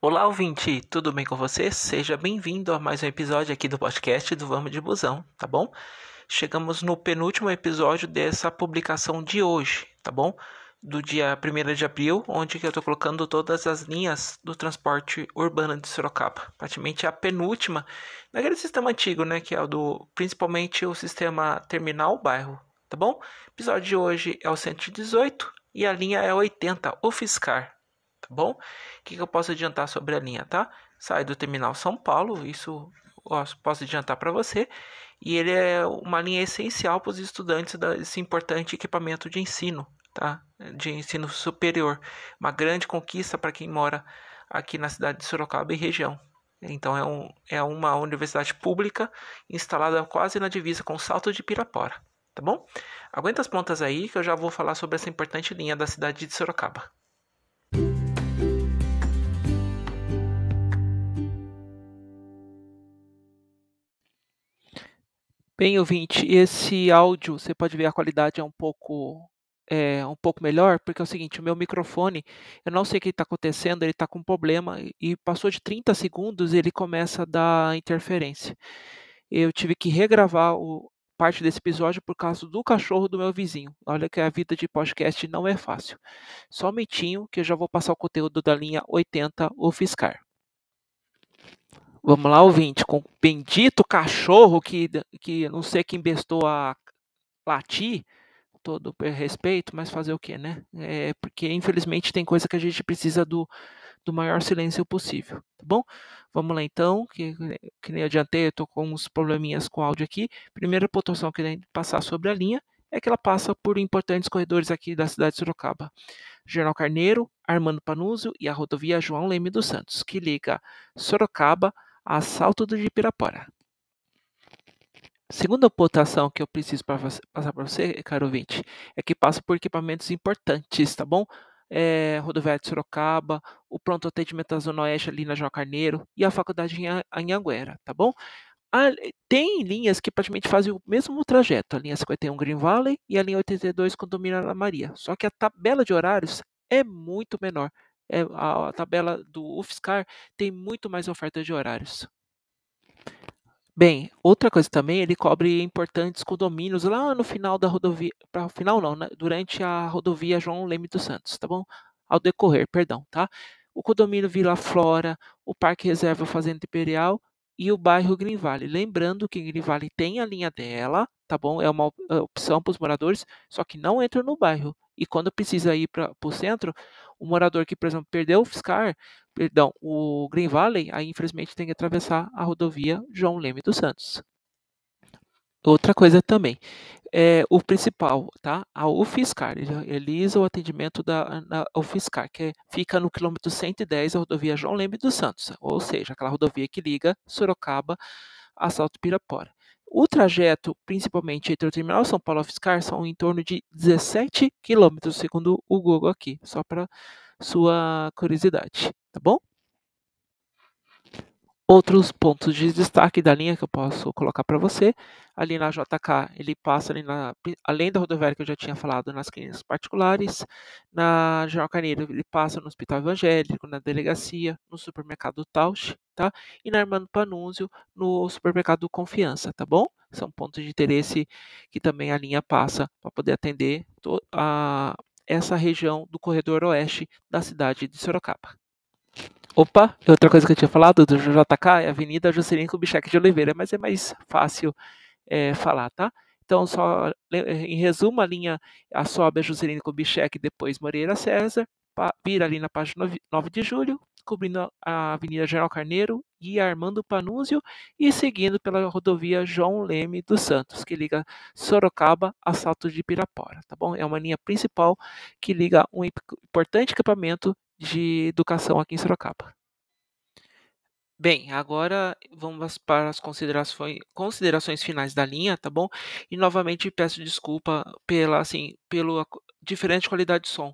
Olá, ouvinte, tudo bem com você? Seja bem-vindo a mais um episódio aqui do podcast do Vamos de Busão, tá bom? Chegamos no penúltimo episódio dessa publicação de hoje, tá bom? Do dia 1 de abril, onde eu estou colocando todas as linhas do transporte urbano de Sorocaba. Praticamente a penúltima naquele sistema antigo, né? Que é o do principalmente o sistema terminal bairro, tá bom? O episódio de hoje é o 118 e a linha é 80, o Fiscar, tá bom? O que, que eu posso adiantar sobre a linha, tá? Sai do terminal São Paulo, isso posso adiantar para você. E ele é uma linha essencial para os estudantes desse importante equipamento de ensino, tá? De ensino superior. Uma grande conquista para quem mora aqui na cidade de Sorocaba e região. Então é, um, é uma universidade pública instalada quase na divisa com Salto de Pirapora, tá bom? Aguenta as pontas aí que eu já vou falar sobre essa importante linha da cidade de Sorocaba. Bem, ouvinte, esse áudio, você pode ver a qualidade é um pouco é, um pouco melhor, porque é o seguinte, o meu microfone, eu não sei o que está acontecendo, ele está com problema e passou de 30 segundos ele começa a dar interferência. Eu tive que regravar o, parte desse episódio por causa do cachorro do meu vizinho. Olha que a vida de podcast não é fácil. Só um minutinho que eu já vou passar o conteúdo da linha 80, o Fiscar. Vamos lá, ouvinte, com o bendito cachorro que, que não sei quem bestou a latir, todo respeito, mas fazer o quê, né? É, porque infelizmente tem coisa que a gente precisa do, do maior silêncio possível, tá bom? Vamos lá então, que, que nem adiantei, eu tô com uns probleminhas com o áudio aqui. Primeira pontuação que que passar sobre a linha é que ela passa por importantes corredores aqui da cidade de Sorocaba. General Carneiro, Armando Panuzio e a rodovia João Leme dos Santos, que liga Sorocaba Assalto do Pirapora. Segunda pontuação que eu preciso passar para você, caro ouvinte, é que passa por equipamentos importantes, tá bom? É, de Sorocaba, o pronto atendimento da Zona Oeste ali na João Carneiro e a faculdade em Anhanguera, tá bom? tem linhas que praticamente fazem o mesmo trajeto, a linha 51 Green Valley e a linha 82 Condomínio Ana Maria, só que a tabela de horários é muito menor é, a, a, tabela do UFSCar tem muito mais oferta de horários. Bem, outra coisa também, ele cobre importantes condomínios lá no final da rodovia, para o final não, né, durante a rodovia João Leme dos Santos, tá bom? Ao decorrer, perdão, tá? O condomínio Vila Flora, o Parque Reserva Fazenda Imperial e o bairro Green Valley. Lembrando que Green Valley tem a linha dela, tá bom? É uma é opção para os moradores, só que não entra no bairro. E quando precisa ir para o centro, o morador que, por exemplo, perdeu o Fiscar, perdão, o Green Valley, aí infelizmente tem que atravessar a rodovia João Leme dos Santos. Outra coisa também, é o principal, tá? A UFSCar, ele realiza o atendimento da UFSCar, que é, fica no quilômetro 110 a rodovia João Leme dos Santos, ou seja, aquela rodovia que liga Sorocaba a Salto Pirapora. O trajeto, principalmente entre o terminal São Paulo e Fiscar, são em torno de 17 quilômetros, segundo o Google aqui, só para sua curiosidade, tá bom? Outros pontos de destaque da linha que eu posso colocar para você, ali na JK, ele passa ali na, além da rodoviária que eu já tinha falado, nas clínicas particulares, na General Carneiro, ele passa no Hospital Evangélico, na delegacia, no supermercado Tausch, tá? E na Armando Panúzio, no supermercado Confiança, tá bom? São pontos de interesse que também a linha passa para poder atender a essa região do corredor oeste da cidade de Sorocaba. Opa, outra coisa que eu tinha falado do JK é Avenida Juscelino Kubitschek de Oliveira, mas é mais fácil é, falar, tá? Então, só em resumo, a linha a sobe a Juscelino Kubitschek, depois Moreira César, vira ali na página 9 de julho, cobrindo a Avenida General Carneiro e Armando Panúzio e seguindo pela rodovia João Leme dos Santos, que liga Sorocaba a Salto de Pirapora, tá bom? É uma linha principal que liga um importante equipamento de educação aqui em Sorocaba. Bem, agora vamos para as considerações, considerações finais da linha, tá bom? E novamente peço desculpa pela, assim, pela diferente qualidade de som,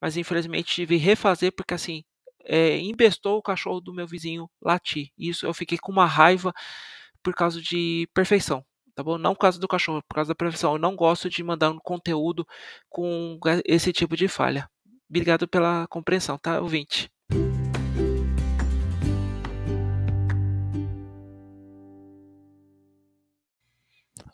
mas infelizmente tive que refazer porque assim é, embestou o cachorro do meu vizinho latir. Isso eu fiquei com uma raiva por causa de perfeição, tá bom? Não por causa do cachorro, por causa da perfeição. Eu não gosto de mandar um conteúdo com esse tipo de falha. Obrigado pela compreensão, tá, ouvinte?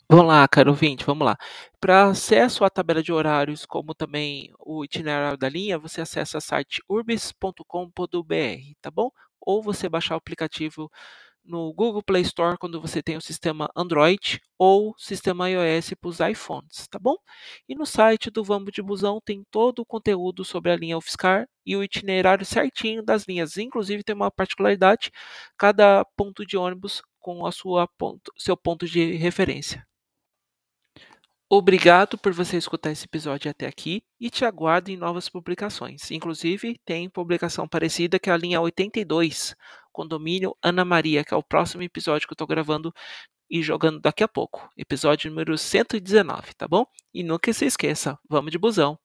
Vamos lá, caro ouvinte, vamos lá. Para acesso à tabela de horários, como também o itinerário da linha, você acessa o site urbis.com.br, tá bom? Ou você baixar o aplicativo no Google Play Store quando você tem o sistema Android ou sistema iOS para os iPhones, tá bom? E no site do Vamos de Busão tem todo o conteúdo sobre a linha UFSCar e o itinerário certinho das linhas. Inclusive tem uma particularidade, cada ponto de ônibus com a sua ponto, seu ponto de referência. Obrigado por você escutar esse episódio até aqui e te aguardo em novas publicações. Inclusive, tem publicação parecida que é a linha 82, Condomínio Ana Maria, que é o próximo episódio que eu estou gravando e jogando daqui a pouco. Episódio número 119, tá bom? E nunca se esqueça, vamos de busão!